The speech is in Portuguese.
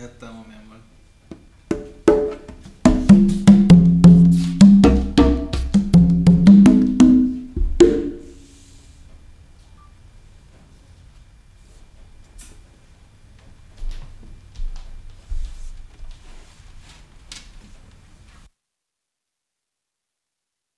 É tão mesmo.